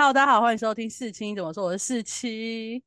Hello，大家好，欢迎收听四七怎么说，我是四七。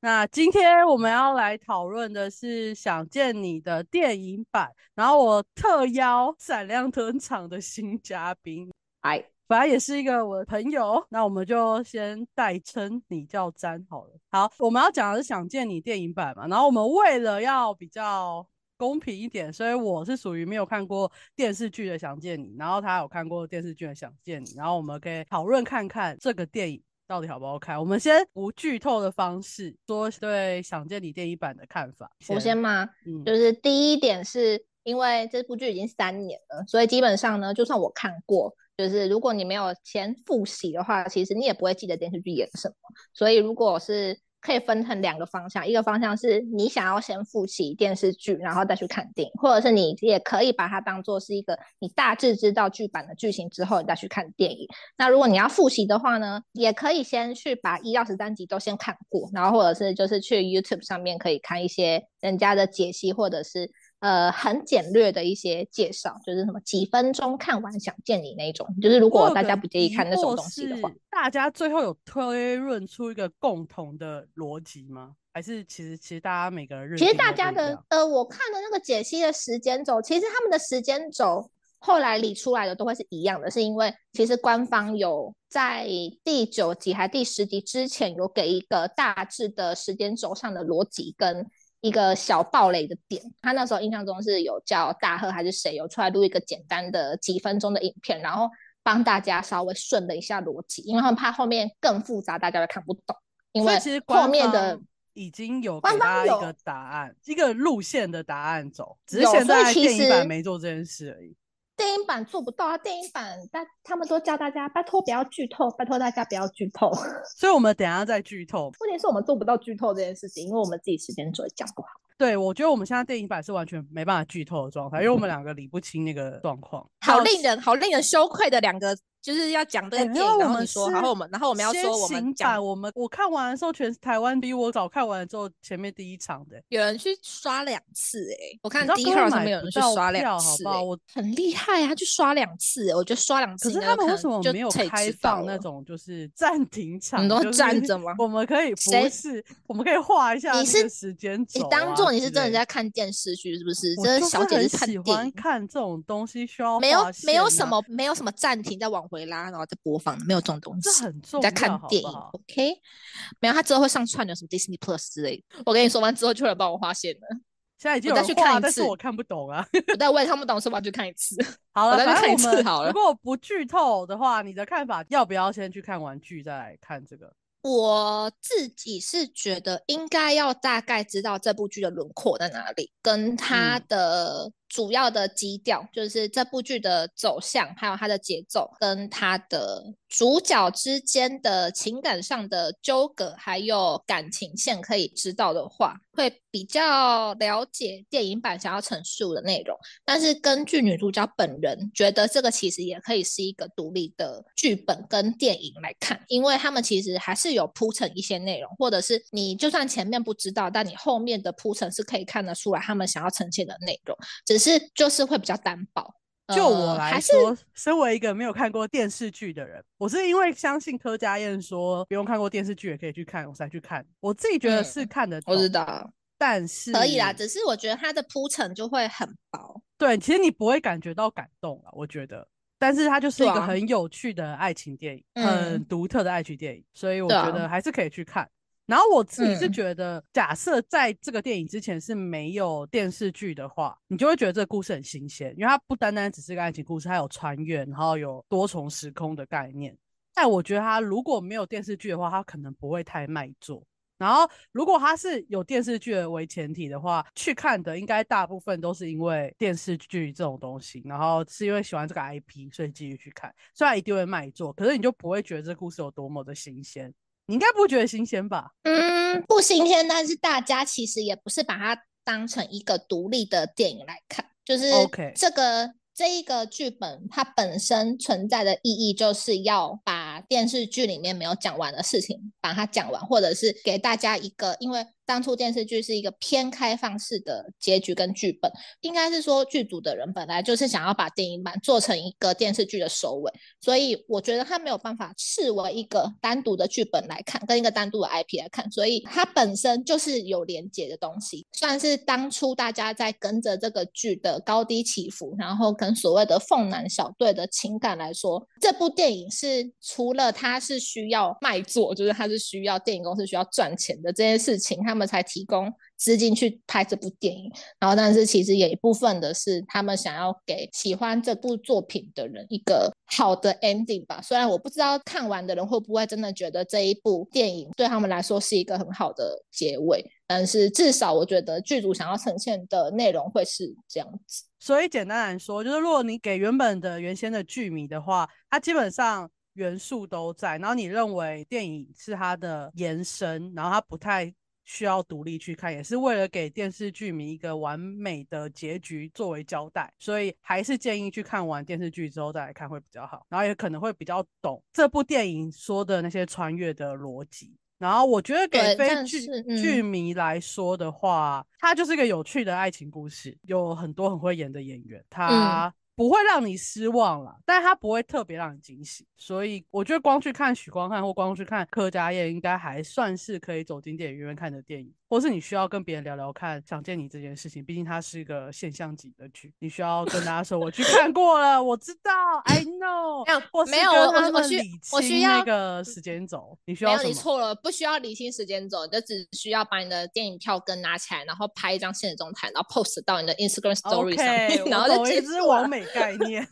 那今天我们要来讨论的是《想见你》的电影版，然后我特邀闪亮登场的新嘉宾，哎，本来也是一个我的朋友，那我们就先代称你叫詹好了。好，我们要讲的是《想见你》电影版嘛，然后我们为了要比较公平一点，所以我是属于没有看过电视剧的《想见你》，然后他有看过电视剧的《想见你》，然后我们可以讨论看看这个电影。到底好不好看？我们先无剧透的方式说对《想见你》电影版的看法。我先吗？嗯，就是第一点是因为这部剧已经三年了，所以基本上呢，就算我看过，就是如果你没有先复习的话，其实你也不会记得电视剧演什么。所以如果是可以分成两个方向，一个方向是你想要先复习电视剧，然后再去看电影，或者是你也可以把它当做是一个你大致知道剧版的剧情之后，你再去看电影。那如果你要复习的话呢，也可以先去把一到十三集都先看过，然后或者是就是去 YouTube 上面可以看一些人家的解析，或者是。呃，很简略的一些介绍，就是什么几分钟看完想见你那种，就是如果大家不介意看那种东西的话，大家最后有推论出一个共同的逻辑吗？还是其实其实大家每个人其实大家的呃，我看的那个解析的时间轴，其实他们的时间轴后来理出来的都会是一样的，是因为其实官方有在第九集还第十集之前有给一个大致的时间轴上的逻辑跟。一个小暴雷的点，他那时候印象中是有叫大贺还是谁有出来录一个简单的几分钟的影片，然后帮大家稍微顺了一下逻辑，因为他们怕后面更复杂，大家都看不懂。因为其实后面的已经有给大家一个答案，一个路线的答案走，只是现在电影版没做这件事而已。电影版做不到啊！电影版，但他们都叫大家拜托不要剧透，拜托大家不要剧透。所以，我们等下再剧透。问题是我们做不到剧透这件事情，因为我们自己时间轴讲不好。对，我觉得我们现在电影版是完全没办法剧透的状态，因为我们两个理不清那个状况。好令人好令人羞愧的两个。就是要讲这个电影，然后你说，然后我们，然后我们要说我们讲，我们我看完的时候，全台湾比我早看完之后前面第一场的，有人去刷两次哎，我看第一号上面有人去刷两次，我很厉害啊，去刷两次，我觉得刷两次，可是他们为什么没有开放那种就是暂停场？你都站着吗？我们可以不是，我们可以画一下你是时间轴，你当做你是真的在看电视剧是不是？真的小姐是喜欢看这种东西，需要没有没有什么没有什么暂停再往回拉，然后再播。放的没有这种东西，这很重要。在看电影，OK？没有，他之后会上串流，什么 Disney Plus 之类的。我跟你说完之后，就来帮我划线了。现在已经有去看一次，我看不懂啊。但我也看不懂，是吧？去看一次。好了，再去看一次好了。如果不剧透的话，你的看法要不要先去看完剧再来看这个？我自己是觉得应该要大概知道这部剧的轮廓在哪里，跟它的。主要的基调就是这部剧的走向，还有它的节奏，跟它的主角之间的情感上的纠葛，还有感情线，可以知道的话，会比较了解电影版想要陈述的内容。但是根据女主角本人觉得，这个其实也可以是一个独立的剧本跟电影来看，因为他们其实还是有铺陈一些内容，或者是你就算前面不知道，但你后面的铺陈是可以看得出来他们想要呈现的内容，只。是，就是会比较单薄。就我来说，身为一个没有看过电视剧的人，我是因为相信柯佳燕说不用看过电视剧也可以去看，我才去看。我自己觉得是看的，我知道，但是可以啦。只是我觉得它的铺陈就会很薄。对，其实你不会感觉到感动了，我觉得。但是它就是一个很有趣的爱情电影，很独特的爱情电影，所以我觉得还是可以去看。然后我自己是觉得，假设在这个电影之前是没有电视剧的话，你就会觉得这个故事很新鲜，因为它不单单只是个爱情故事，它有穿越，然后有多重时空的概念。但我觉得它如果没有电视剧的话，它可能不会太卖座。然后如果它是有电视剧为前提的话，去看的应该大部分都是因为电视剧这种东西，然后是因为喜欢这个 IP，所以继续去看。虽然一定会卖座，可是你就不会觉得这故事有多么的新鲜。你应该不觉得新鲜吧？嗯，不新鲜，但是大家其实也不是把它当成一个独立的电影来看，就是 OK 这个。这一个剧本它本身存在的意义，就是要把电视剧里面没有讲完的事情把它讲完，或者是给大家一个，因为大当初电视剧是一个偏开放式的结局跟剧本，应该是说剧组的人本来就是想要把电影版做成一个电视剧的首尾，所以我觉得他没有办法视为一个单独的剧本来看，跟一个单独的 IP 来看，所以它本身就是有连结的东西，算是当初大家在跟着这个剧的高低起伏，然后跟所谓的凤男小队的情感来说，这部电影是除了它是需要卖座，就是它是需要电影公司需要赚钱的这件事情，他们才提供资金去拍这部电影。然后，但是其实也一部分的是他们想要给喜欢这部作品的人一个好的 ending 吧。虽然我不知道看完的人会不会真的觉得这一部电影对他们来说是一个很好的结尾，但是至少我觉得剧组想要呈现的内容会是这样子。所以简单来说，就是如果你给原本的原先的剧迷的话，它基本上。元素都在，然后你认为电影是它的延伸，然后它不太需要独立去看，也是为了给电视剧迷一个完美的结局作为交代，所以还是建议去看完电视剧之后再来看会比较好，然后也可能会比较懂这部电影说的那些穿越的逻辑。然后我觉得给非剧剧迷来说的话，它就是一个有趣的爱情故事，有很多很会演的演员，他。不会让你失望了，但是它不会特别让你惊喜，所以我觉得光去看许光汉或光去看柯家燕，应该还算是可以走进电影院看的电影。或是你需要跟别人聊聊看，想见你这件事情，毕竟它是一个现象级的剧，你需要跟大家说 我去看过了，我知道，I know。没有，没有，我我需我需要那个时间轴，你需要没有，你错了，不需要理清时间轴，就只需要把你的电影票根拿起来，然后拍一张现实中台，然后 post 到你的 Instagram story 上面，然后就这是完美概念，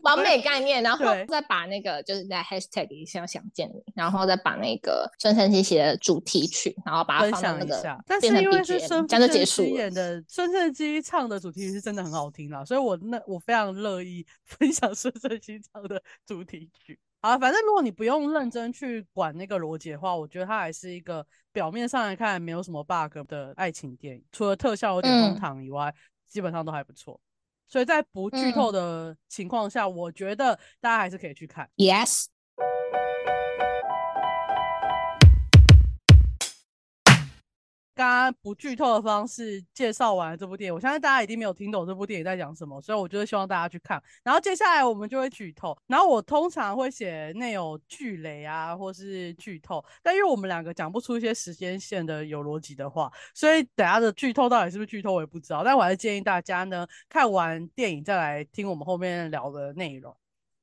完美概念，然后再把那个就是在 hashtag 一下想见你，然后再把那个孙晨曦写的主题曲，然后把它放到那个。但是因为是孙孙正基演的，孙正基唱的主题曲是真的很好听啦，所以我那我非常乐意 分享孙正基唱的 主题曲。啊，反正如果你不用认真去管那个逻辑的话，我觉得它还是一个表面上来看没有什么 bug 的爱情电影，除了特效有点荒唐以外，基本上都还不错。所以在不剧透的情况下，我觉得大家还是可以去看。Yes。刚刚不剧透的方式介绍完这部电影，我相信大家一定没有听懂这部电影在讲什么，所以我就是希望大家去看。然后接下来我们就会剧透，然后我通常会写内有剧雷啊，或是剧透，但因为我们两个讲不出一些时间线的有逻辑的话，所以等下的剧透到底是不是剧透我也不知道。但我还是建议大家呢，看完电影再来听我们后面聊的内容。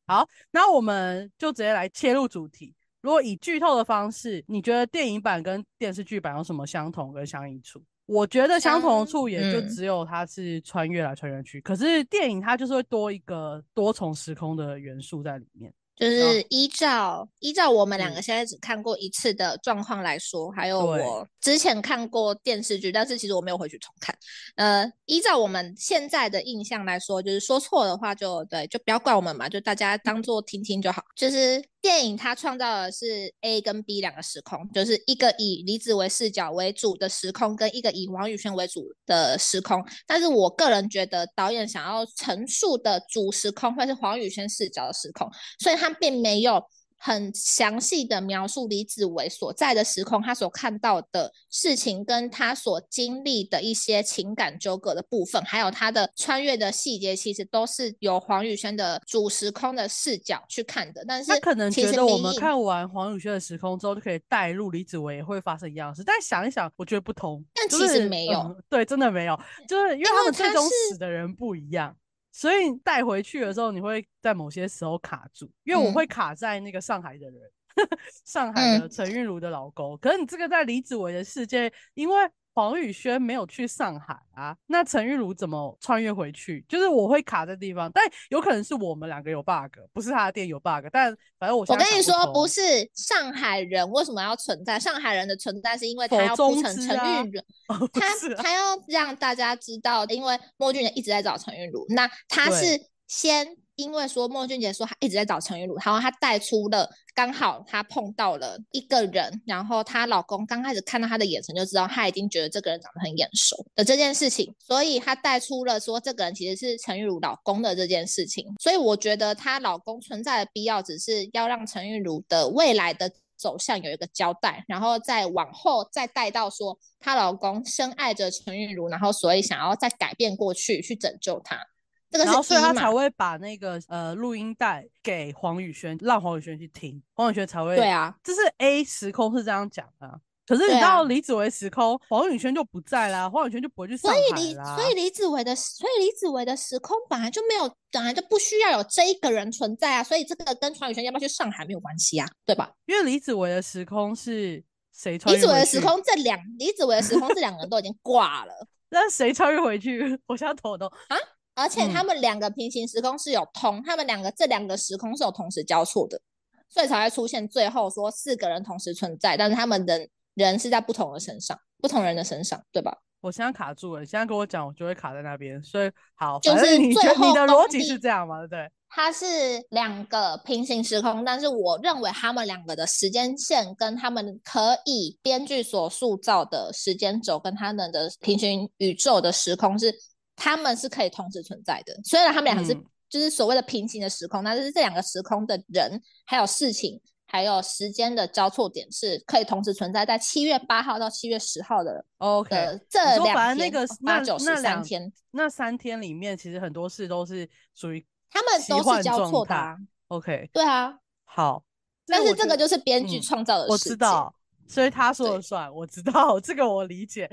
好，那我们就直接来切入主题。如果以剧透的方式，你觉得电影版跟电视剧版有什么相同跟相异处？我觉得相同处也就只有它是穿越来穿越去，可是电影它就是会多一个多重时空的元素在里面。就是依照依照我们两个现在只看过一次的状况来说，还有我之前看过电视剧，但是其实我没有回去重看。呃，依照我们现在的印象来说，就是说错的话就对，就不要怪我们嘛，就大家当做听听就好。就是电影它创造的是 A 跟 B 两个时空，就是一个以李子维视角为主的时空，跟一个以黄宇轩为主的时空。但是我个人觉得导演想要陈述的主时空会是黄宇轩视角的时空，所以。他并没有很详细的描述李子维所在的时空，他所看到的事情，跟他所经历的一些情感纠葛的部分，还有他的穿越的细节，其实都是由黄宇轩的主时空的视角去看的。但是他可能觉得我们看完黄宇轩的时空之后，就可以带入李子维会发生一样的事。但想一想，我觉得不同。但其实没有，对，真的没有，就是因为他们最终死的人不一样。所以带回去的时候，你会在某些时候卡住，因为我会卡在那个上海的人，上海的陈韵如的老公。可是你这个在李子维的世界，因为。黄宇轩没有去上海啊，那陈玉茹怎么穿越回去？就是我会卡在地方，但有可能是我们两个有 bug，不是他的店有 bug。但反正我我跟你说，不是上海人为什么要存在？上海人的存在是因为他要铺成陈玉茹，他他要让大家知道，因为莫俊杰一直在找陈玉茹，那他是先。因为说莫俊杰说他一直在找陈玉茹，然后他带出了刚好他碰到了一个人，然后她老公刚开始看到她的眼神就知道他已经觉得这个人长得很眼熟的这件事情，所以他带出了说这个人其实是陈玉茹老公的这件事情，所以我觉得她老公存在的必要只是要让陈玉茹的未来的走向有一个交代，然后再往后再带到说她老公深爱着陈韵如，然后所以想要再改变过去去拯救她。这个然后所以他才会把那个呃录音带给黄宇轩，让黄宇轩去听，黄宇轩才会对啊，这是 A 时空是这样讲的。可是你到李子维时空，黄宇轩就不在啦，黄宇轩就不会去上海啦。所以李所以李子维的所以李子维的时空本来就没有，本来就不需要有这一个人存在啊。所以这个跟黄宇轩要不要去上海没有关系啊，对吧？因为李子维的时空是谁穿越？李子维的时空这两李子维的时空这两个人都已经挂了，那谁穿越回去？我想头都啊！而且他们两个平行时空是有通，他们两个这两个时空是有同时交错的，所以才会出现最后说四个人同时存在，但是他们人。人是在不同的身上，不同人的身上，对吧？我现在卡住了，你现在跟我讲，我就会卡在那边。所以好，就是你最后你的逻辑是这样吗？对，它是两个平行时空，但是我认为他们两个的时间线跟他们可以编剧所塑造的时间轴跟他们的平行宇宙的时空是，他们是可以同时存在的。虽然他们两个是就是所谓的平行的时空，但是这两个时空的人还有事情。还有时间的交错点是可以同时存在在七月八号到七月十号的。OK，这两天八九十三天，那三天里面其实很多事都是属于他们都是交错的。OK，对啊，好，但是这个就是编剧创造的，我知道，所以他说了算，我知道这个我理解。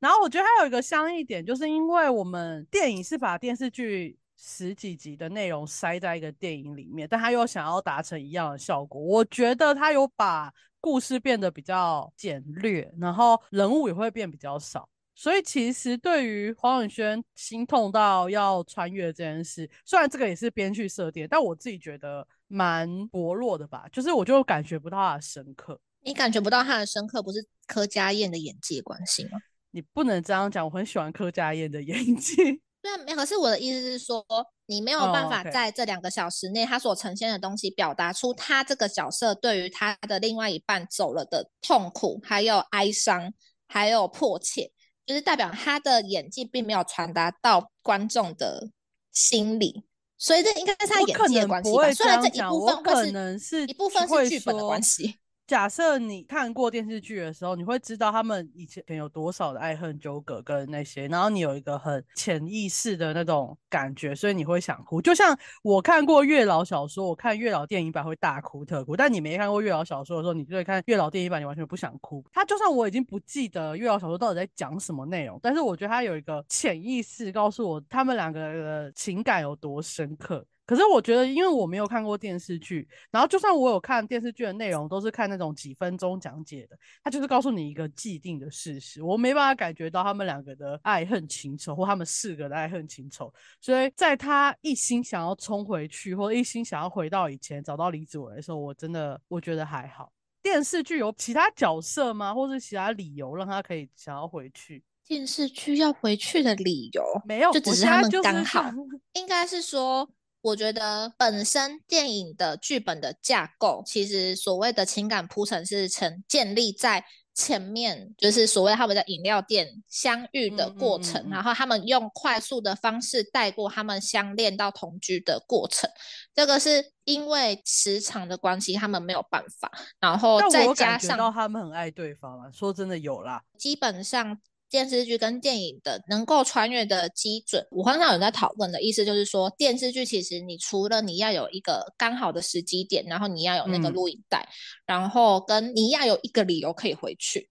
然后我觉得还有一个相异点，就是因为我们电影是把电视剧。十几集的内容塞在一个电影里面，但他又想要达成一样的效果。我觉得他有把故事变得比较简略，然后人物也会变比较少。所以其实对于黄永轩心痛到要穿越这件事，虽然这个也是编剧设定，但我自己觉得蛮薄弱的吧。就是我就感觉不到他的深刻。你感觉不到他的深刻，不是柯佳燕的演技关系吗？你不能这样讲，我很喜欢柯佳燕的演技。对，没可是我的意思是说，你没有办法在这两个小时内，他所呈现的东西表达出他这个角色对于他的另外一半走了的痛苦，还有哀伤，还有迫切，就是代表他的演技并没有传达到观众的心里，所以这应该是他演技的关系吧？虽然这一部分可能是一部分是剧本的关系。假设你看过电视剧的时候，你会知道他们以前有多少的爱恨纠葛跟那些，然后你有一个很潜意识的那种感觉，所以你会想哭。就像我看过月老小说，我看月老电影版会大哭特哭，但你没看过月老小说的时候，你就会看月老电影版，你完全不想哭。他就算我已经不记得月老小说到底在讲什么内容，但是我觉得他有一个潜意识告诉我他们两个的情感有多深刻。可是我觉得，因为我没有看过电视剧，然后就算我有看电视剧的内容，都是看那种几分钟讲解的，他就是告诉你一个既定的事实，我没办法感觉到他们两个的爱恨情仇，或他们四个的爱恨情仇。所以在他一心想要冲回去，或一心想要回到以前找到李子维的时候，我真的我觉得还好。电视剧有其他角色吗？或是其他理由让他可以想要回去？电视剧要回去的理由没有，就只是他们刚好，应该是说。我觉得本身电影的剧本的架构，其实所谓的情感铺陈是成建立在前面，就是所谓他们在饮料店相遇的过程，然后他们用快速的方式带过他们相恋到同居的过程。这个是因为时长的关系，他们没有办法，然后再加上到他们很爱对方啊，说真的有啦，基本上。电视剧跟电影的能够穿越的基准，我很少有人在讨论的意思就是说，电视剧其实你除了你要有一个刚好的时机点，然后你要有那个录影带，然后跟你要有一个理由可以回去，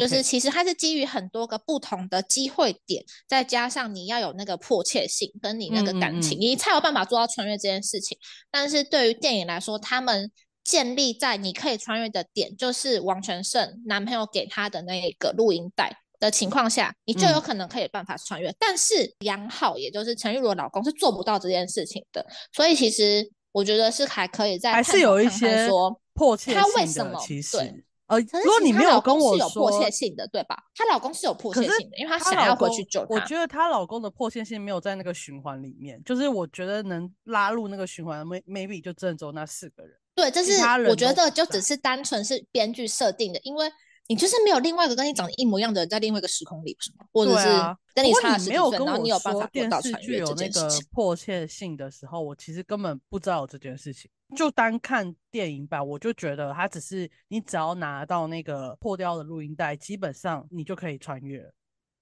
就是其实它是基于很多个不同的机会点，再加上你要有那个迫切性跟你那个感情，你才有办法做到穿越这件事情。但是对于电影来说，他们建立在你可以穿越的点，就是王全胜男朋友给他的那个录音带。的情况下，你就有可能可以办法穿越。但是杨浩，也就是陈玉茹的老公，是做不到这件事情的。所以其实我觉得是还可以在还是有一些说迫切他为什么其实呃，如果你没有跟我说迫切性的，对吧？她老公是有迫切性的，因为她想要回去救她。我觉得她老公的迫切性没有在那个循环里面，就是我觉得能拉入那个循环，maybe 就郑州那四个人。对，这是我觉得就只是单纯是编剧设定的，因为。你就是没有另外一个跟你长得一模一样的人在另外一个时空里，是吗？或者是跟你差十几岁，然后你有办法电视剧有那个迫切性的时候，我其实根本不知道有这件事情。就单看电影版，我就觉得它只是你只要拿到那个破掉的录音带，基本上你就可以穿越。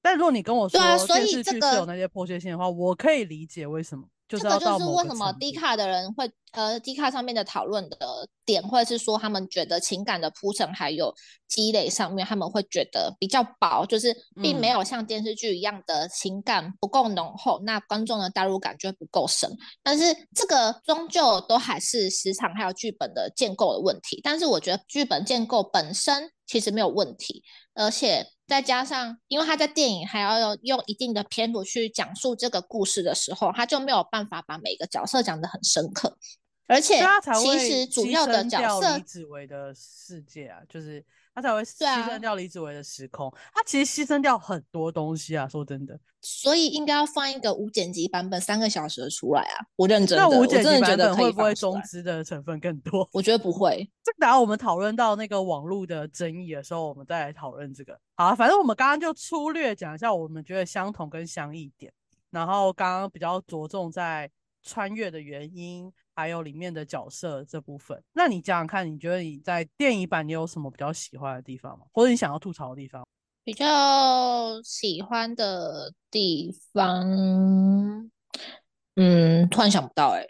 但如果你跟我说电视剧是有那些迫切性的话，我可以理解为什么。这个就是为什么低卡的人会呃低卡上面的讨论的点，或者是说他们觉得情感的铺陈还有积累上面，他们会觉得比较薄，就是并没有像电视剧一样的情感不够浓厚，那观众的代入感就会不够深。但是这个终究都还是时长还有剧本的建构的问题。但是我觉得剧本建构本身其实没有问题，而且。再加上，因为他在电影还要用一定的篇幅去讲述这个故事的时候，他就没有办法把每个角色讲得很深刻，而且其实主要的角色李子维的世界啊，就是他才会牺牲掉李子维的时空，他其实牺牲掉很多东西啊，说真的。所以应该要放一个无剪辑版本，三个小时的出来啊！我认真的，我真的觉得会不会中资的成分更多？我觉得不会。这等下我们讨论到那个网络的争议的时候，我们再来讨论这个。好，反正我们刚刚就粗略讲一下我们觉得相同跟相异点，然后刚刚比较着重在穿越的原因，还有里面的角色这部分。那你讲讲看，你觉得你在电影版你有什么比较喜欢的地方吗？或者你想要吐槽的地方？比较喜欢的地方，嗯，突然想不到哎，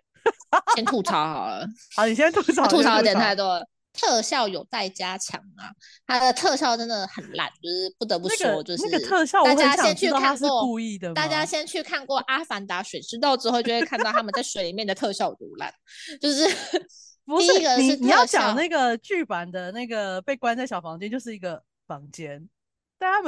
先吐槽好了。好，你先吐槽。吐槽有点太多了，特效有待加强啊！它的特效真的很烂，就是不得不说，就是那个特效，大家先去看过，故意的。大家先去看过《阿凡达：水之道》之后，就会看到他们在水里面的特效有多烂。就是 第一个是你要讲那个剧版的那个被关在小房间，就是一个房间。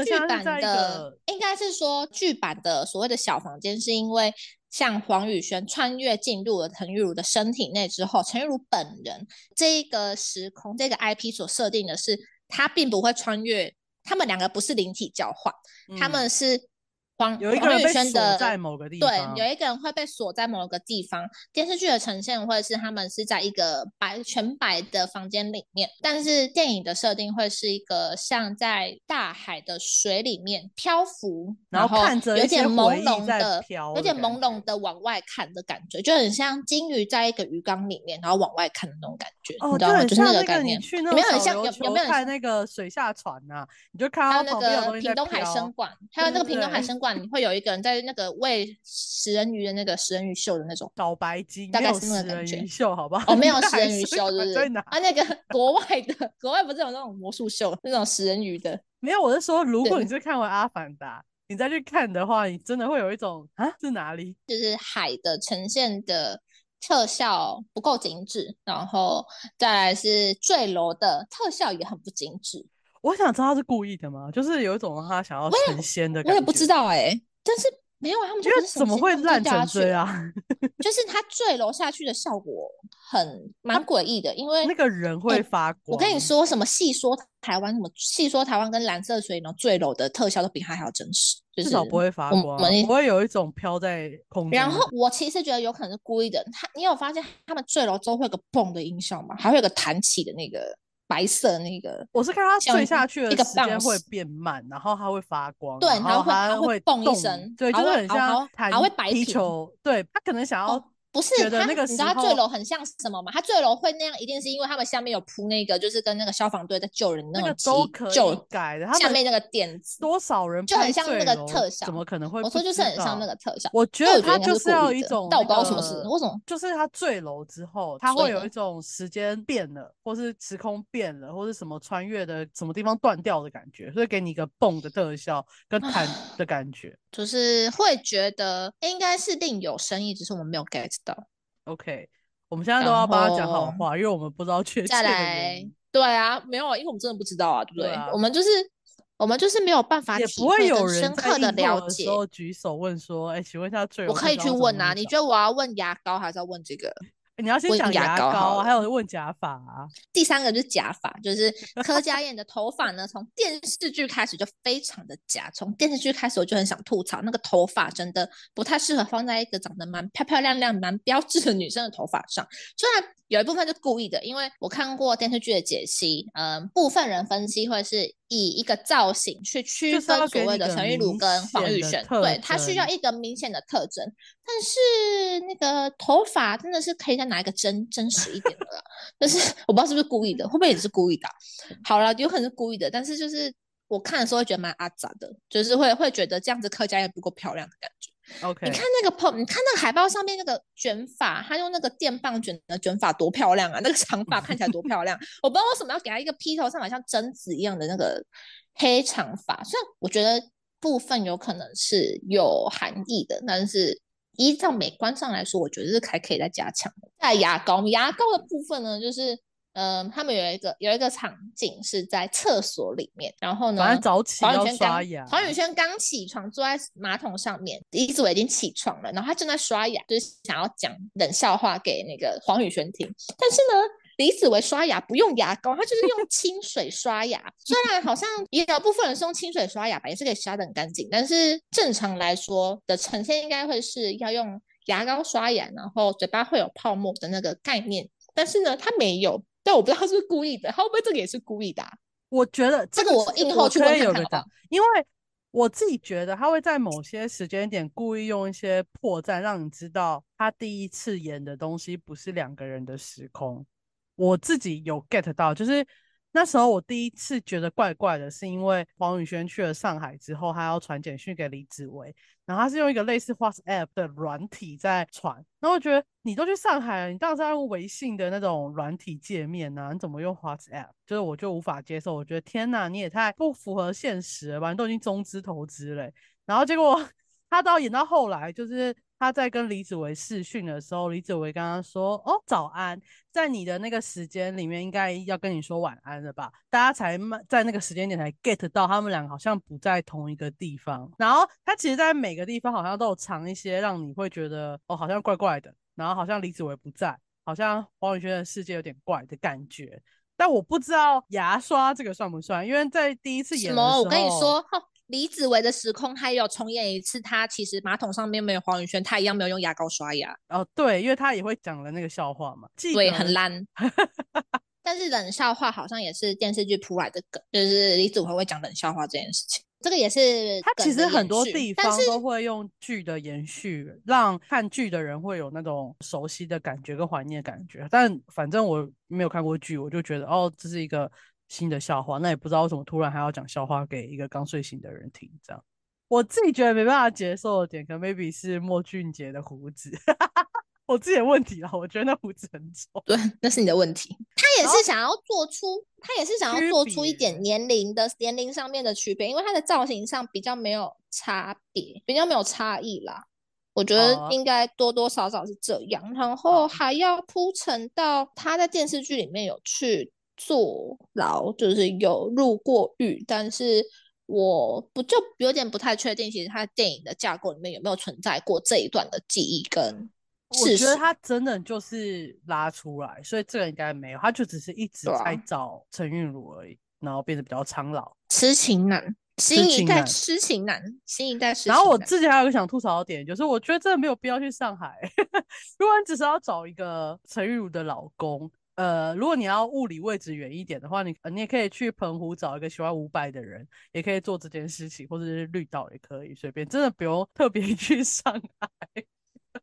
剧版的应该是说剧版的所谓的小房间，是因为像黄宇轩穿越进入了陈玉如的身体内之后，陈玉如本人这一个时空这个 IP 所设定的是，他并不会穿越，他们两个不是灵体交换，他们是。黄有一个人被锁在某个地方，对，有一个人会被锁在某个地方。电视剧的呈现会是他们是在一个白全白的房间里面，但是电影的设定会是一个像在大海的水里面漂浮，然后看着有点朦胧的，有点朦胧的往外看的感觉，就很像金鱼在一个鱼缸里面，然后往外看的那种感觉，你知道吗？就是那个概念。有没有很像？有有没有看那个水下船啊？你就看到那个屏东海生馆，还有那个屏东海参馆。会有一个人在那个喂食人鱼的那个食人鱼秀的那种小白鲸，大概是那个感觉秀，好不好？哦，没有 食人鱼秀，就是啊，那个 国外的，国外不是有那种魔术秀，那种食人鱼的？没有，我是说，如果你是看完《阿凡达》，你再去看的话，你真的会有一种啊，是哪里？就是海的呈现的特效不够精致，然后再来是坠楼的特效也很不精致。我想知道他是故意的吗？就是有一种他想要成仙的感觉。我也不知道哎，但是没有啊他们觉得怎么会烂成这样？就是他坠楼下去的效果很蛮诡异的，因为那个人会发光。我跟你说什么？细说台湾什么？细说台湾跟蓝色水呢坠楼的特效都比他还要真实，至少不会发光，不会有一种飘在空中。然后我其实觉得有可能是故意的。他，你有发现他们坠楼之后会有个嘣的音效吗？还会有个弹起的那个。白色那个，我是看它坠下去的时间会变慢，然后它会发光，对，然后它会动一声，对，就是很像弹会白皮球，对，它可能想要。不是他，你知道他坠楼很像什么吗？他坠楼会那样，一定是因为他们下面有铺那个，就是跟那个消防队在救人那个都可以改的。下面那个垫子，多少人就很像那个特效，怎么可能会？我说就是很像那个特效。我觉得他就是要一种，但我不知道什么事，为什么？就是他坠楼之后，他会有一种时间变了，或是时空变了，或是什么穿越的什么地方断掉的感觉，所以给你一个蹦的特效跟弹的感觉，就是会觉得应该是另有深意，只是我们没有 get 到。OK，我们现在都要帮他讲好话，因为我们不知道确切。再来，对啊，没有啊，因为我们真的不知道啊，对不对？我们就是我们就是没有办法，也不会有人深刻的了解。举手问说：“哎，请问一下，最我可以去问啊？你觉得我要问牙膏，还是要问这个？”你要先讲牙膏，还有问假发啊。第三个就是假发，就是柯佳燕的头发呢，从电视剧开始就非常的假。从电视剧开始我就很想吐槽，那个头发真的不太适合放在一个长得蛮漂漂亮亮、蛮标致的女生的头发上。虽然有一部分是故意的，因为我看过电视剧的解析，嗯，部分人分析会是以一个造型去区分所谓的陈玉茹跟黄宇轩，对他需要一个明显的特征。但是那个头发真的是可以再拿一个真真实一点的啦，但是 我不知道是不是故意的，会不会也是故意的？好了，有可能是故意的，但是就是我看的时候会觉得蛮阿杂的，就是会会觉得这样子客家也不够漂亮的感觉。OK，你看那个 pop，你看那个海报上面那个卷发，他用那个电棒卷的卷发多漂亮啊！那个长发看起来多漂亮，我不知道为什么要给他一个披头上来像贞子一样的那个黑长发。虽然我觉得部分有可能是有含义的，但是依照美观上来说，我觉得是还可以再加强。在牙膏，牙膏的部分呢，就是。嗯，他们有一个有一个场景是在厕所里面，然后呢，早起要刷牙。黄宇轩刚起床，坐在马桶上面，李子维已经起床了，然后他正在刷牙，就是想要讲冷笑话给那个黄宇轩听。但是呢，李子维刷牙不用牙膏，他就是用 清水刷牙。虽然好像也有部分人是用清水刷牙吧，也是可以刷的很干净，但是正常来说的呈现应该会是要用牙膏刷牙，然后嘴巴会有泡沫的那个概念。但是呢，他没有。但我不知道他是不是故意的，他会不会这个也是故意的？我觉得这个我硬后去问看看。因为我自己觉得他会在某些时间点故意用一些破绽，让你知道他第一次演的东西不是两个人的时空。我自己有 get 到，就是。那时候我第一次觉得怪怪的，是因为黄宇轩去了上海之后，他要传简讯给李子维，然后他是用一个类似 WhatsApp 的软体在传，然后我觉得你都去上海了，你当然是用微信的那种软体界面呐，你怎么用 WhatsApp？就是我就无法接受，我觉得天呐，你也太不符合现实了吧？你都已经中资投资了，然后结果 他到演到后来就是。他在跟李子维视讯的时候，李子维刚刚说：“哦，早安，在你的那个时间里面，应该要跟你说晚安了吧？”大家才在那个时间点才 get 到他们两个好像不在同一个地方。然后他其实，在每个地方好像都有藏一些让你会觉得哦，好像怪怪的。然后好像李子维不在，好像黄宇轩的世界有点怪的感觉。但我不知道牙刷这个算不算，因为在第一次演的时候，我跟你说。李子维的时空，他也有重演一次。他其实马桶上面没有黄宇轩，他一样没有用牙膏刷牙。哦，对，因为他也会讲了那个笑话嘛，对，很烂。但是冷笑话好像也是电视剧铺来的梗，就是李子维会讲冷笑话这件事情。这个也是他其实很多地方都会用剧的延续，让看剧的人会有那种熟悉的感觉跟怀念的感觉。但反正我没有看过剧，我就觉得哦，这是一个。新的笑话，那也不知道为什么突然还要讲笑话给一个刚睡醒的人听，这样我自己觉得没办法接受的点，可能 maybe 是莫俊杰的胡子，我自己的问题啦，我觉得那胡子很丑。对，那是你的问题。他也是想要做出，他也是想要做出一点年龄的年龄上面的区别，因为他的造型上比较没有差别，比较没有差异啦。我觉得应该多多少少是这样，然后还要铺陈到他在电视剧里面有去。坐牢就是有入过狱，但是我不就有点不太确定，其实他电影的架构里面有没有存在过这一段的记忆跟我觉得他真的就是拉出来，所以这个应该没有，他就只是一直在找陈韵如而已，然后变得比较苍老，痴情男，新一代痴情男，新一代痴情然后我自己还有个想吐槽的点，就是我觉得真的没有必要去上海，如果你只是要找一个陈韵如的老公。呃，如果你要物理位置远一点的话，你你也可以去澎湖找一个喜欢五百的人，也可以做这件事情，或者是绿岛也可以，随便，真的不用特别 去上海。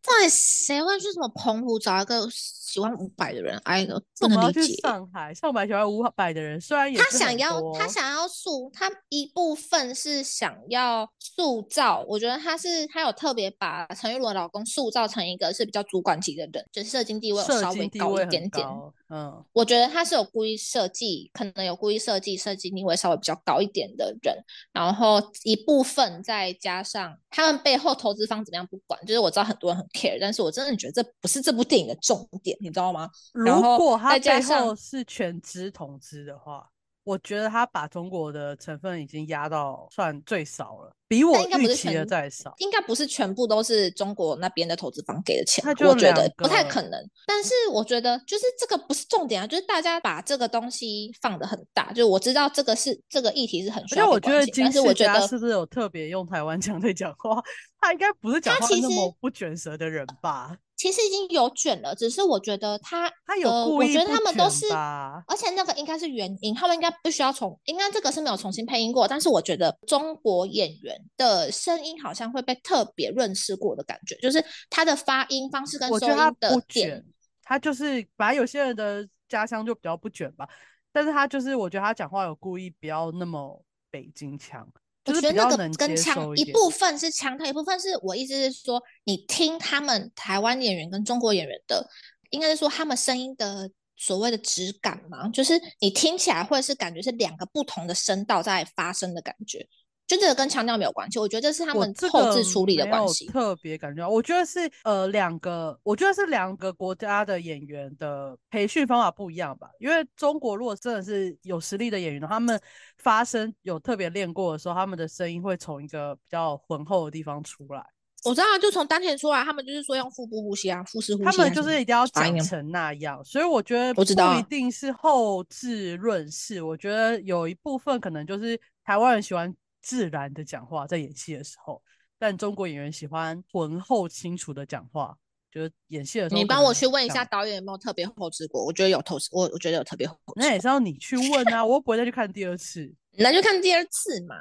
在谁会去什么澎湖找一个喜欢五百的人？哎，不能理解。上海上海喜欢五百的人，虽然他想要他想要塑，他一部分是想要塑造。我觉得他是他有特别把陈玉茹的老公塑造成一个是比较主管级的人，就是社经地位稍微高一点点。嗯，我觉得他是有故意设计，可能有故意设计设计地位稍微比较高一点的人，然后一部分再加上他们背后投资方怎么样不管，就是我知道很多人很 care，但是我真的觉得这不是这部电影的重点，你知道吗？如果他最后是全资同资的话。我觉得他把中国的成分已经压到算最少了，比我预期的再少。应该不是全部都是中国那边的投资方给的钱，我觉得不太可能。但是我觉得就是这个不是重点啊，就是大家把这个东西放的很大。就是我知道这个是这个议题是很需要我觉得但是我觉得是不是有特别用台湾腔在讲话？他应该不是讲话那么不卷舌的人吧？其实已经有卷了，只是我觉得他他有我觉得他们都是，而且那个应该是原音，他们应该不需要重，应该这个是没有重新配音过。但是我觉得中国演员的声音好像会被特别润饰过的感觉，就是他的发音方式跟收音的点，他就是本来有些人的家乡就比较不卷吧，但是他就是我觉得他讲话有故意不要那么北京腔。我觉得那个跟腔一部分是腔调，一部分是我意思是说，你听他们台湾演员跟中国演员的，应该是说他们声音的所谓的质感嘛，就是你听起来会是感觉是两个不同的声道在发声的感觉。就这个跟腔调没有关系，我觉得这是他们后置处理的关系。特别感觉，我觉得是呃两个，我觉得是两个国家的演员的培训方法不一样吧。因为中国如果真的是有实力的演员，他们发声有特别练过的时候，他们的声音会从一个比较浑厚的地方出来。我知道，就从丹田出来，他们就是说用腹部呼吸啊，腹式呼吸。他们就是一定要讲成那样，所以我觉得不一定是后置润饰。我觉得有一部分可能就是台湾人喜欢。自然的讲话在演戏的时候，但中国演员喜欢浑厚清楚的讲话，就是演戏的时候。你帮我去问一下导演有没有特别后置过？我觉得有后置，我我觉得有特别后置。那也是要你去问啊，我又不会再去看第二次。那就看第二次嘛。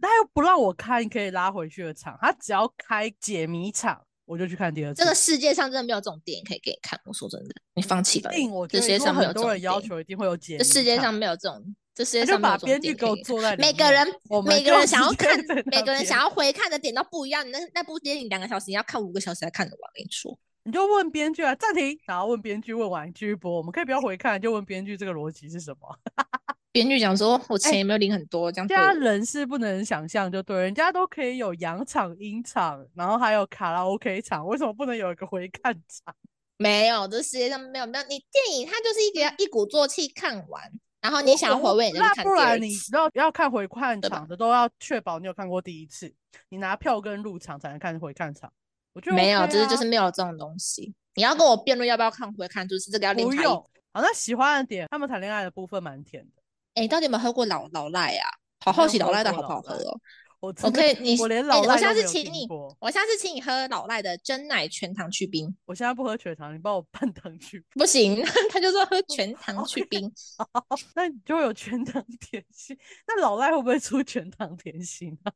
他又不让我看可以拉回去的场，他只要开解谜场，我就去看第二次。这个世界上真的没有这种电影可以给你看。我说真的，你放弃吧。这世界上很多人要求一定会有解。这世界上没有这种。这世界上把编剧给我坐在每个人每个人想要看，每个人想要回看的点都不一样。那那部电影两个小时，你要看五个小时才看得完。我跟你说，你就问编剧啊，暂停，然后问编剧，问完继续播。我们可以不要回看，就问编剧这个逻辑是什么？编剧讲说，我钱有没有领很多？这样家人是不能想象，就对，人家都可以有洋场、音场，然后还有卡拉 OK 场，为什么不能有一个回看场？没有，这世界上没有没有。你电影它就是一个一鼓作气看完。然后你想要回味，那不然你要要看回看场的，都要确保你有看过第一次，你拿票跟入场才能看回看场。我觉得没有，就是就是没有这种东西。你要跟我辩论要不要看回看，就是这个要另不用。好，那喜欢的点，他们谈恋爱的部分蛮甜的。哎，到底有没有喝过老老赖啊？好好奇老赖的好不好喝哦。我可以，你我连老赖我下次请你，我下次请你喝老赖的真奶全糖去冰。我现在不喝全糖，你帮我半糖去。不行，他就说喝 全糖去冰。那你就有全糖甜心。那老赖会不会出全糖甜心啊？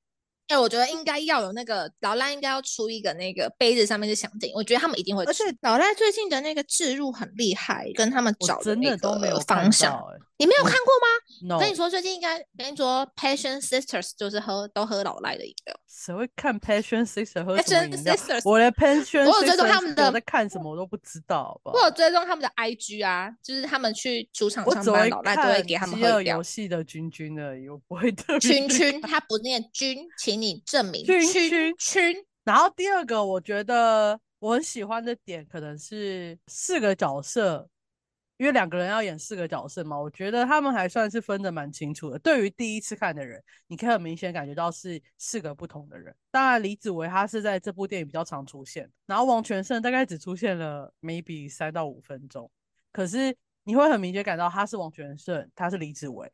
哎，我觉得应该要有那个老赖应该要出一个那个杯子上面是香精，我觉得他们一定会。而且老赖最近的那个置入很厉害，跟他们找真的都没有方向。你没有看过吗？我跟你说，最近应该跟你说，Passion Sisters 就是喝都喝老赖的饮料。谁会看 Passion Sisters 喝什么饮料？我连 Passion Sisters 我有追踪他们的在看什么我都不知道。我有追踪他们的 IG 啊，就是他们去主场上班，老赖都会给他们喝游戏的君君而已，我不会特别。君君，他不念君，请你证明。然后第二个，我觉得我很喜欢的点，可能是四个角色。因为两个人要演四个角色嘛，我觉得他们还算是分得蛮清楚的。对于第一次看的人，你可以很明显感觉到是四个不同的人。当然，李子维他是在这部电影比较常出现，然后王全胜大概只出现了 maybe 三到五分钟，可是你会很明显感到他是王全胜，他是李子维，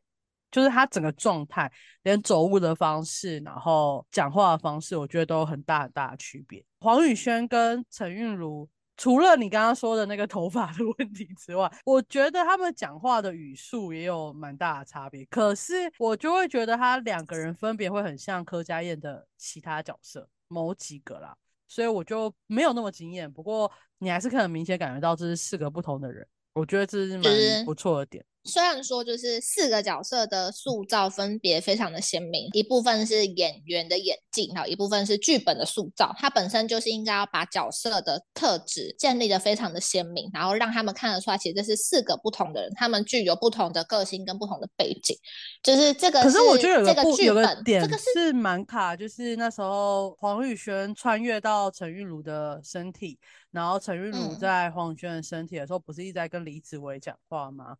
就是他整个状态，连走路的方式，然后讲话的方式，我觉得都有很大很大的区别。黄宇轩跟陈韵如。除了你刚刚说的那个头发的 问题之外，我觉得他们讲话的语速也有蛮大的差别。可是我就会觉得他两个人分别会很像柯佳燕的其他角色某几个啦，所以我就没有那么惊艳。不过你还是可以很明显感觉到这是四个不同的人，我觉得这是蛮不错的点。虽然说就是四个角色的塑造分别非常的鲜明，一部分是演员的演技，还有一部分是剧本的塑造。它本身就是应该要把角色的特质建立的非常的鲜明，然后让他们看得出来，其实这是四个不同的人，他们具有不同的个性跟不同的背景。就是这个，可是我觉得有个有个点，这个是蛮卡，就是那时候黄宇轩穿越到陈玉茹的身体，然后陈玉茹在黄宇轩的身体的时候，不是一直在跟李子维讲话吗？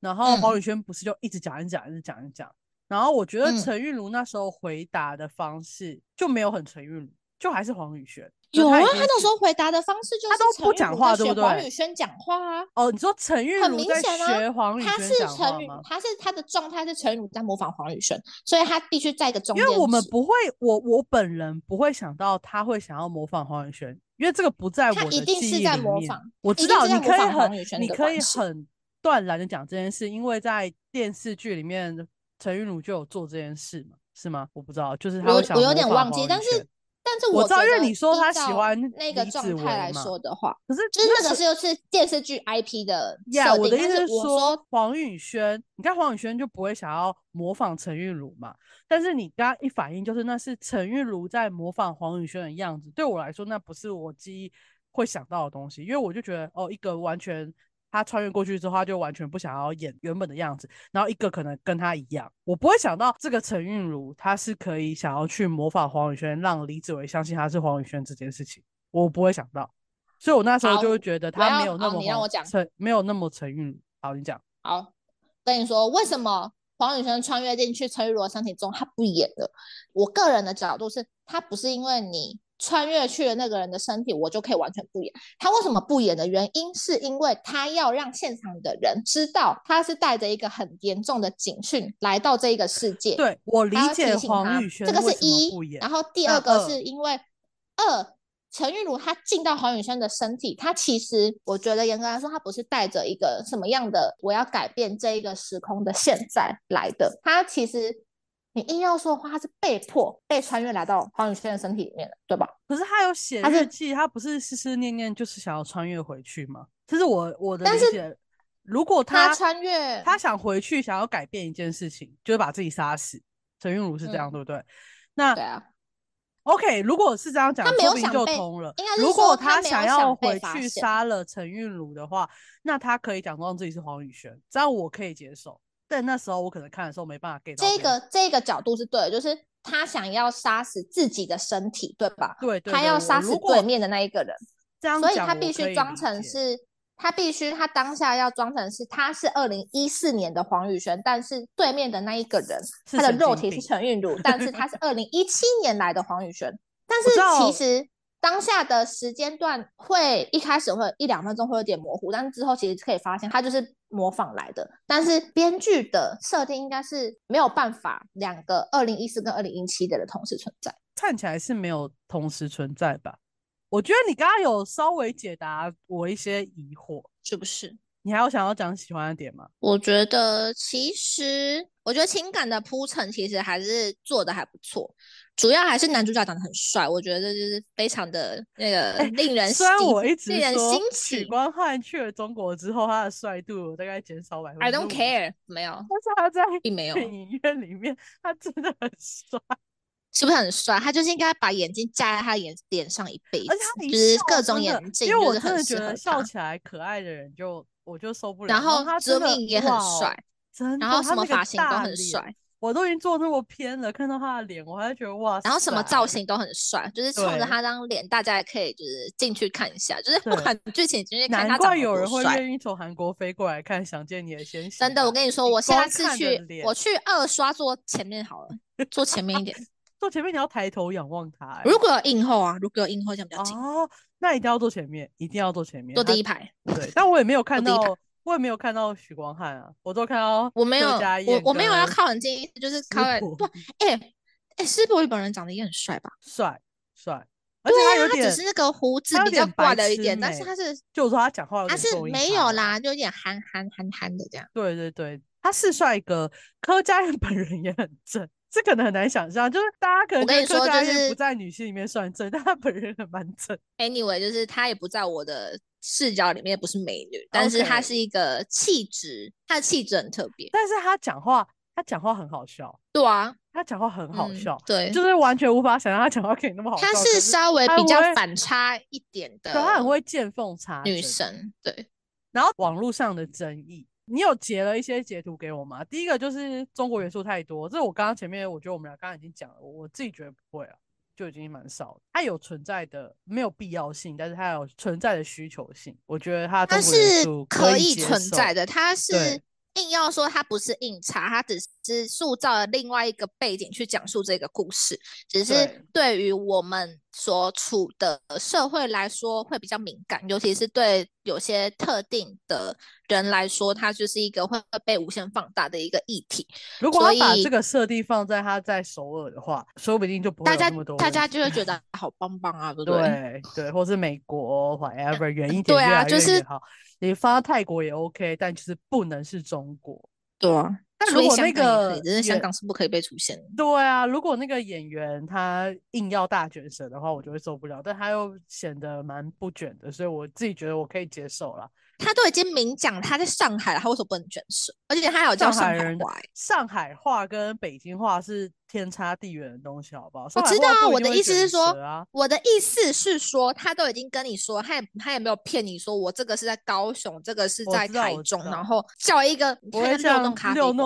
然后黄宇轩不是就一直讲一讲一直讲一讲，然后我觉得陈韵如那时候回答的方式就没有很陈韵如，就还是黄宇轩。有啊，他那时候回答的方式就是他都不讲话，对不对？黄宇轩讲话啊。哦，你说陈韵如在学黄宇轩讲话吗？他是他的状态是陈韵如在模仿黄宇轩，所以他必须在一个中间。因为我们不会，我我本人不会想到他会想要模仿黄宇轩。因为这个不在我的记忆里面。我知道你可以很，你可以很断然的讲这件事，因为在电视剧里面，陈玉茹就有做这件事嘛，是吗？我不知道，就是他我有点忘记，但是。但是我知道，因为你说他喜欢那个状态来说的话，可是就是那个是又是电视剧 IP 的呀。我的意思是说，黄宇轩，你看黄宇轩就不会想要模仿陈玉茹嘛？但是你刚刚一反应就是那是陈玉茹在模仿黄宇轩的样子，对我来说那不是我记忆会想到的东西，因为我就觉得哦，一个完全。他穿越过去之后，他就完全不想要演原本的样子。然后一个可能跟他一样，我不会想到这个陈韵如，他是可以想要去模仿黄宇轩，让李子维相信他是黄宇轩这件事情，我不会想到。所以我那时候就会觉得他没有那么陈，没有那么陈韵如。好，你讲。好，跟你说为什么黄宇轩穿越进去陈玉如的身体中，他不演了？我个人的角度是，他不是因为你。穿越去了那个人的身体，我就可以完全不演。他为什么不演的原因，是因为他要让现场的人知道他是带着一个很严重的警讯来到这一个世界。对我理解黄宇轩这个是一，然后第二个是因为二陈玉茹她进到黄宇轩的身体，她其实我觉得严格来说，她不是带着一个什么样的我要改变这一个时空的现在来的，她其实。你硬要说的话，他是被迫被穿越来到黄宇轩的身体里面的，对吧？可是他有写日记，他不是思思念念就是想要穿越回去吗？这是我我的理解。如果他穿越，他想回去，想要改变一件事情，就是把自己杀死。陈韵如是这样，对不对？那对啊。OK，如果是这样讲，他没有想就通了。如果他想要回去杀了陈韵如的话，那他可以假装自己是黄宇轩，这样我可以接受。但那时候我可能看的时候没办法给这个这个角度是对的，就是他想要杀死自己的身体，对吧？对，他要杀死对面的那一个人，这样所以他必须装成是，他必须他当下要装成是他是二零一四年的黄宇轩，但是对面的那一个人他的肉体是陈韵如，但是他是二零一七年来的黄宇轩，但是其实。当下的时间段会一开始会一两分钟会有点模糊，但是之后其实可以发现它就是模仿来的。但是编剧的设定应该是没有办法两个二零一四跟二零一七的人同时存在，看起来是没有同时存在吧？我觉得你刚刚有稍微解答我一些疑惑，是不是？你还有想要讲喜欢的点吗？我觉得其实，我觉得情感的铺陈其实还是做的还不错。主要还是男主角长得很帅，我觉得就是非常的那个令人虽然我一直令人新奇。许光汉去了中国之后，他的帅度大概减少百分之。I don't care，没有。但是他在并没有影院里面，他真的很帅，是不是很帅？他就是应该把眼镜架在他眼脸上一辈子，而且他就是各种眼镜，因为我真的觉得笑起来可爱的人就我就受不了。然后他真的也很帅，然后什么发型都很帅。我都已经坐那么偏了，看到他的脸，我还觉得哇！然后什么造型都很帅，就是冲着他张脸，大家也可以就是进去看一下，就是不管剧情进去看他难怪有人会愿意从韩国飞过来看《想见你的先真的，我跟你说，我下次去，我去二刷坐前面好了，坐前面一点，坐前面你要抬头仰望他。如果有映后啊，如果有映后，这样比较近哦，那一定要坐前面，一定要坐前面，坐第一排。对，但我也没有看到。我也没有看到许光汉啊，我都看到我没有，我我没有要靠很近，意思就是靠不，哎哎，施柏宇本人长得也很帅吧？帅帅，而且他有点，只是那个胡子比较怪了一点，但是他是，就是说他讲话，他是没有啦，就有点憨憨憨憨的这样。对对对，他是帅哥，柯佳嬿本人也很正，这可能很难想象，就是大家可能觉得柯佳嬿不在女性里面算正，但他本人很蛮正。Anyway，就是他也不在我的。视角里面不是美女，但是她是一个气质，她的气质很特别。但是她讲话，她讲话很好笑。对啊，她讲话很好笑。对，就是完全无法想象她讲话可以那么好笑。她是稍微比较反差一点的，可她很会见缝插女神。对，然后网络上的争议，你有截了一些截图给我吗？第一个就是中国元素太多，这我刚刚前面我觉得我们俩刚刚已经讲了，我自己觉得不会啊。就已经蛮少，它有存在的没有必要性，但是它有存在的需求性。我觉得它它是可以存在的，它是硬要说它不是硬插，它只是塑造了另外一个背景去讲述这个故事，只是对于我们所处的社会来说会比较敏感，尤其是对有些特定的人来说，它就是一个会被无限放大的一个议题。如果他把这个设定放在他在首尔的话，说不定就不会那么多。大家就会觉 得好棒棒啊，对不对？对对，或是美国，whatever，远一点，对啊，就是好。你发泰国也 OK，但就是不能是中国。对啊，但如果那个只是香港是不可以被出现的。对啊，如果那个演员他硬要大卷舌的话，我就会受不了。但他又显得蛮不卷的，所以我自己觉得我可以接受了。他都已经明讲他在上海了，他为什么不能卷舌？而且他还有叫上海话。上海话跟北京话是天差地远的东西，好不好？我知道啊，我的意思是说，我的意思是说，他都已经跟你说，他也他也没有骗你说，我这个是在高雄，这个是在台中，然后叫一个六弄咖啡馆，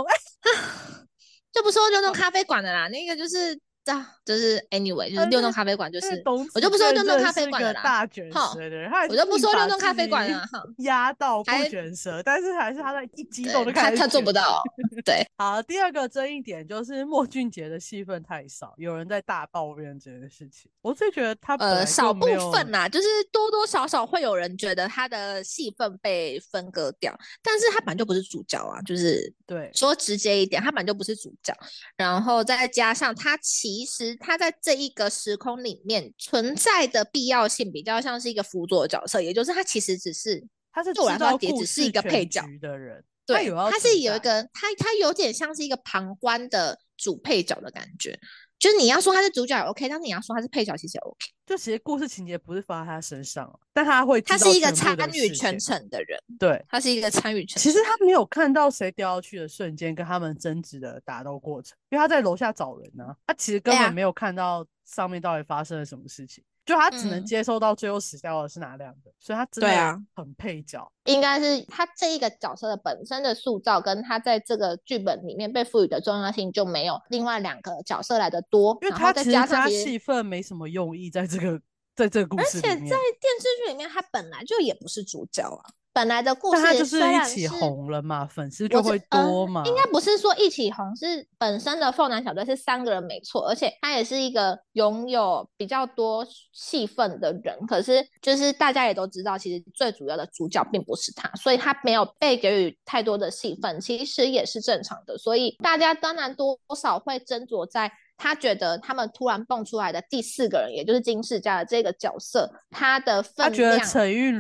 就不说六弄咖啡馆的啦，那个就是。这就是 anyway，就是六栋咖啡馆，就是我就不说六栋咖啡馆了啦。大卷舌的，我就不说六栋咖啡馆了哈。压到不卷舌，但是还是他在一激动的开始。他他做不到。对，好，第二个争议点就是莫俊杰的戏份太少，有人在大抱怨这件事情。我最觉得他呃少部分呐，就是多多少少会有人觉得他的戏份被分割掉，但是他本来就不是主角啊，就是对说直接一点，他本来就不是主角，然后再加上他其。其实他在这一个时空里面存在的必要性比较像是一个辅佐角色，也就是他其实只是他是对我来说也只是一个配角的人，对，他是有一个他他有点像是一个旁观的主配角的感觉。就是你要说他是主角也 OK，但是你要说他是配角其实也 OK。就其实故事情节不是发在他身上，但他会他是一个参与全程的人，对，他是一个参与全程。其实他没有看到谁掉下去的瞬间，跟他们争执的打斗过程，因为他在楼下找人呢，他其实根本没有看到上面到底发生了什么事情。就他只能接受到最后死掉的是哪两个，所以他真的很配角。应该是他这一个角色的本身的塑造，跟他在这个剧本里面被赋予的重要性就没有另外两个角色来的多。因为他其实他戏份没什么用意在这个在这个故事里面，而且在电视剧里面他本来就也不是主角啊。本来的故事，他就是一起红了嘛，粉丝就会多嘛。应该不是说一起红，是本身的凤男小队是三个人没错，而且他也是一个拥有比较多戏份的人。可是就是大家也都知道，其实最主要的主角并不是他，所以他没有被给予太多的戏份，其实也是正常的。所以大家当然多少会斟酌在。他觉得他们突然蹦出来的第四个人，也就是金世佳的这个角色，他的分量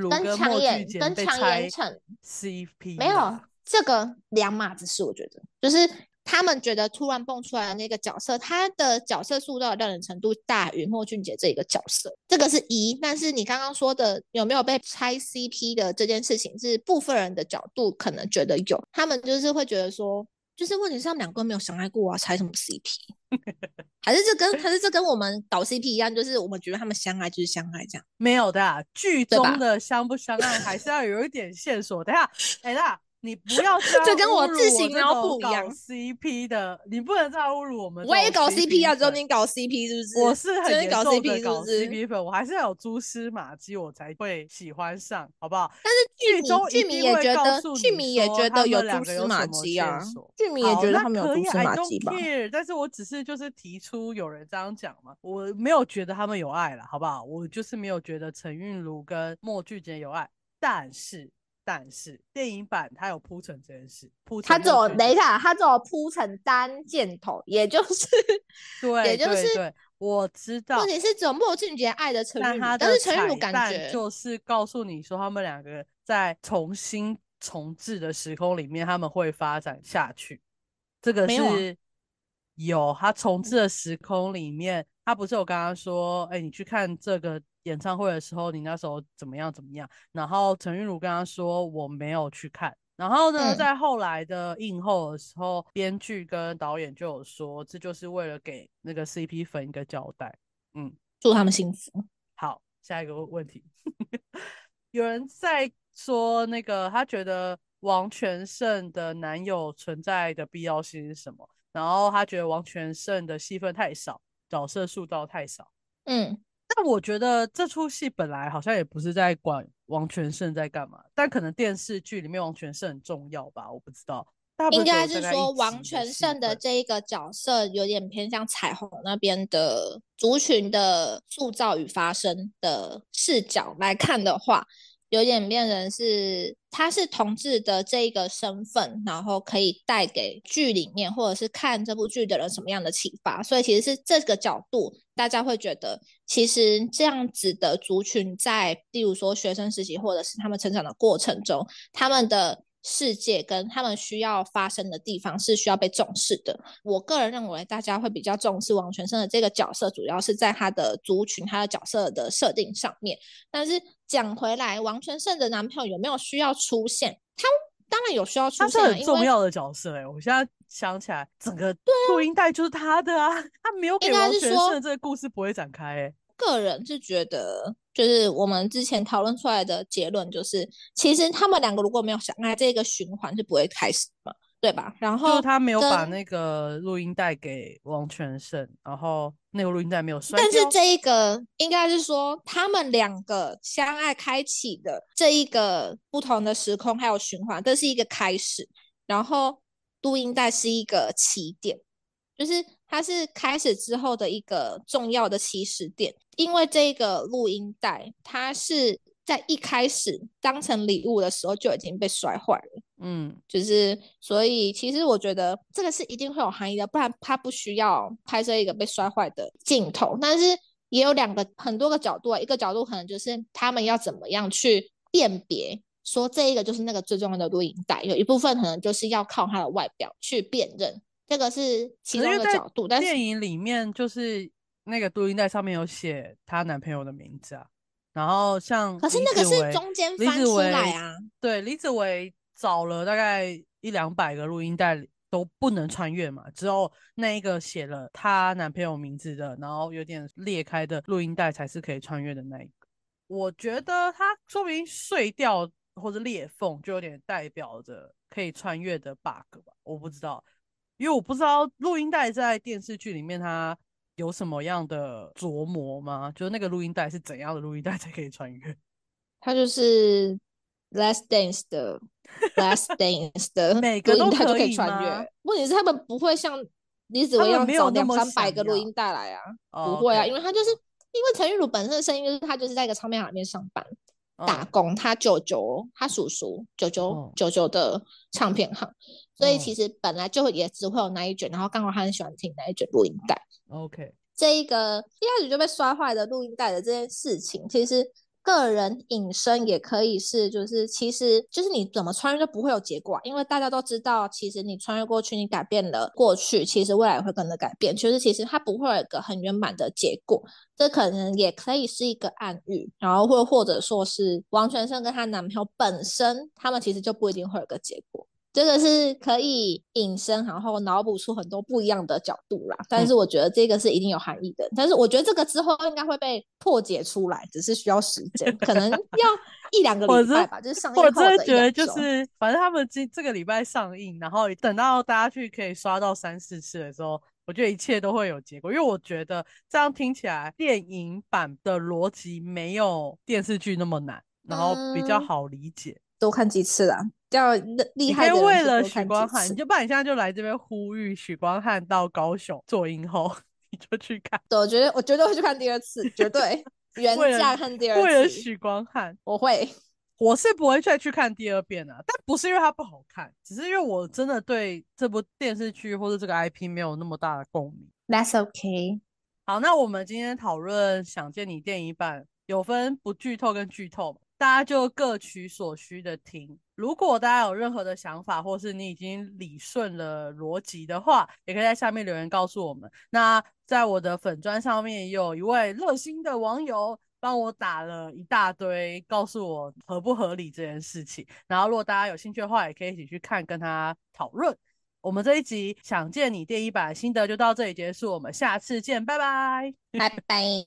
跟强颜跟强颜成 CP 没有这个两码子事。我觉得，就是他们觉得突然蹦出来的那个角色，他的角色塑造的让人程度大于莫俊杰这一个角色，这个是一。但是你刚刚说的有没有被拆 CP 的这件事情，是部分人的角度可能觉得有，他们就是会觉得说。就是问题是他们两个没有相爱过啊，猜什么 CP？还是这跟还是这跟我们搞 CP 一样，就是我们觉得他们相爱就是相爱这样？没有的，剧中的相不相爱还是要有一点线索。等下，等下。你 不要这跟我自行脑补一样，CP 的，你不能再侮辱我们。我也搞 CP 啊，只有你搞 CP 是不是？我是很搞 CP 搞 CP 粉，我还是要有蛛丝马迹，我才会喜欢上，好不好？但是剧中剧迷也觉得，剧迷也觉得有蛛丝马迹啊。剧迷也觉得他们有蛛丝马迹吧？但是我只是就是提出有人这样讲嘛，我没有觉得他们有爱了，好不好？我就是没有觉得陈韵如跟莫俊杰有爱，但是。但是电影版它有铺成这件事，铺它走等一下，它走铺成单箭头，也就是 对，也就是对，我知道。问题是只有莫俊杰爱的陈玉但是陈玉感觉就是告诉你说，他们两个在重新重置的时空里面，他们会发展下去。这个是有他重置的时空里面，他不是有刚刚说，哎，你去看这个。演唱会的时候，你那时候怎么样？怎么样？然后陈韵如跟他说我没有去看。然后呢，在后来的映后的时候，编剧跟导演就有说，这就是为了给那个 CP 粉一个交代。嗯，祝他们幸福。好，下一个问题，有人在说那个他觉得王全胜的男友存在的必要性是什么？然后他觉得王全胜的戏份太少，角色塑造太少。嗯。但我觉得这出戏本来好像也不是在管王全胜在干嘛，但可能电视剧里面王全胜很重要吧，我不知道。应该是说王全胜的这一个角色有点偏向彩虹那边的族群的塑造与发生的视角来看的话。有点变人是，他是同志的这一个身份，然后可以带给剧里面或者是看这部剧的人什么样的启发？所以其实是这个角度，大家会觉得，其实这样子的族群在，例如说学生时期或者是他们成长的过程中，他们的。世界跟他们需要发生的地方是需要被重视的。我个人认为，大家会比较重视王全胜的这个角色，主要是在他的族群、他的角色的设定上面。但是讲回来，王全胜的男朋友有没有需要出现？他当然有需要出现，他是很重要的角色。哎，我现在想起来，整个录音带就是他的啊，他没有给王全胜，这个故事不会展开。哎。个人是觉得，就是我们之前讨论出来的结论，就是其实他们两个如果没有相爱，这个循环是不会开始嘛，对吧？然后他没有把那个录音带给王全胜，然后那个录音带没有摔但是这一个应该是说，他们两个相爱开启的这一个不同的时空还有循环，这是一个开始，然后录音带是一个起点。就是它是开始之后的一个重要的起始点，因为这个录音带它是在一开始当成礼物的时候就已经被摔坏了，嗯，就是所以其实我觉得这个是一定会有含义的，不然它不需要拍摄一个被摔坏的镜头。但是也有两个很多个角度啊，一个角度可能就是他们要怎么样去辨别，说这一个就是那个最重要的录音带，有一部分可能就是要靠它的外表去辨认。这个是其中的角度，但电影里面就是那个录音带上面有写她男朋友的名字啊。然后像可是那个是中间翻出来啊。对，李子维找了大概一两百个录音带都不能穿越嘛，只有那一个写了她男朋友名字的，然后有点裂开的录音带才是可以穿越的那一个。我觉得它说明碎掉或者裂缝就有点代表着可以穿越的 bug 吧，我不知道。因为我不知道录音带在电视剧里面它有什么样的琢磨吗？就是那个录音带是怎样的录音带才可以穿越？它就是 《Last Dance》的《Last Dance》的每个录音带都可以穿越。问题是他们不会像李子维一样找两三百个录音带来啊，不会啊，因为他就是因为陈玉茹本身的声音就是他就是在一个唱片行里面上班。打工，他舅舅，他叔叔，舅舅，舅舅的唱片行，所以其实本来就也只会有那一卷，然后刚好他很喜欢听那一卷录音带。OK，这一个一开始就被摔坏的录音带的这件事情，其实。个人隐身也可以是，就是其实就是你怎么穿越都不会有结果，因为大家都知道，其实你穿越过去，你改变了过去，其实未来也会跟着改变。其实其实它不会有一个很圆满的结果，这可能也可以是一个暗喻，然后或或者说是王全胜跟她男朋友本身，他们其实就不一定会有个结果。这个是可以引申，然后脑补出很多不一样的角度啦。但是我觉得这个是一定有含义的。但是我觉得这个之后应该会被破解出来，只是需要时间，可能要一两个礼拜吧。就是上映我真的觉得就是，反正他们这这个礼拜上映，然后等到大家去可以刷到三四次的时候，我觉得一切都会有结果。因为我觉得这样听起来，电影版的逻辑没有电视剧那么难，然后比较好理解。多看几次啦。较厉害的为了许光汉，你就不然你现在就来这边呼吁许光汉到高雄做影后，你就去看。对，我觉得我绝对会去看第二次，绝对原价看第二次。为了许光汉，我会，我是不会再去看第二遍的。但不是因为它不好看，只是因为我真的对这部电视剧或者这个 IP 没有那么大的共鸣。That's okay。好，那我们今天讨论《想见你》电影版，有分不剧透跟剧透。大家就各取所需的听。如果大家有任何的想法，或是你已经理顺了逻辑的话，也可以在下面留言告诉我们。那在我的粉砖上面，有一位热心的网友帮我打了一大堆，告诉我合不合理这件事情。然后，如果大家有兴趣的话，也可以一起去看，跟他讨论。我们这一集想见你电一版心得就到这里结束，我们下次见，拜拜，拜拜。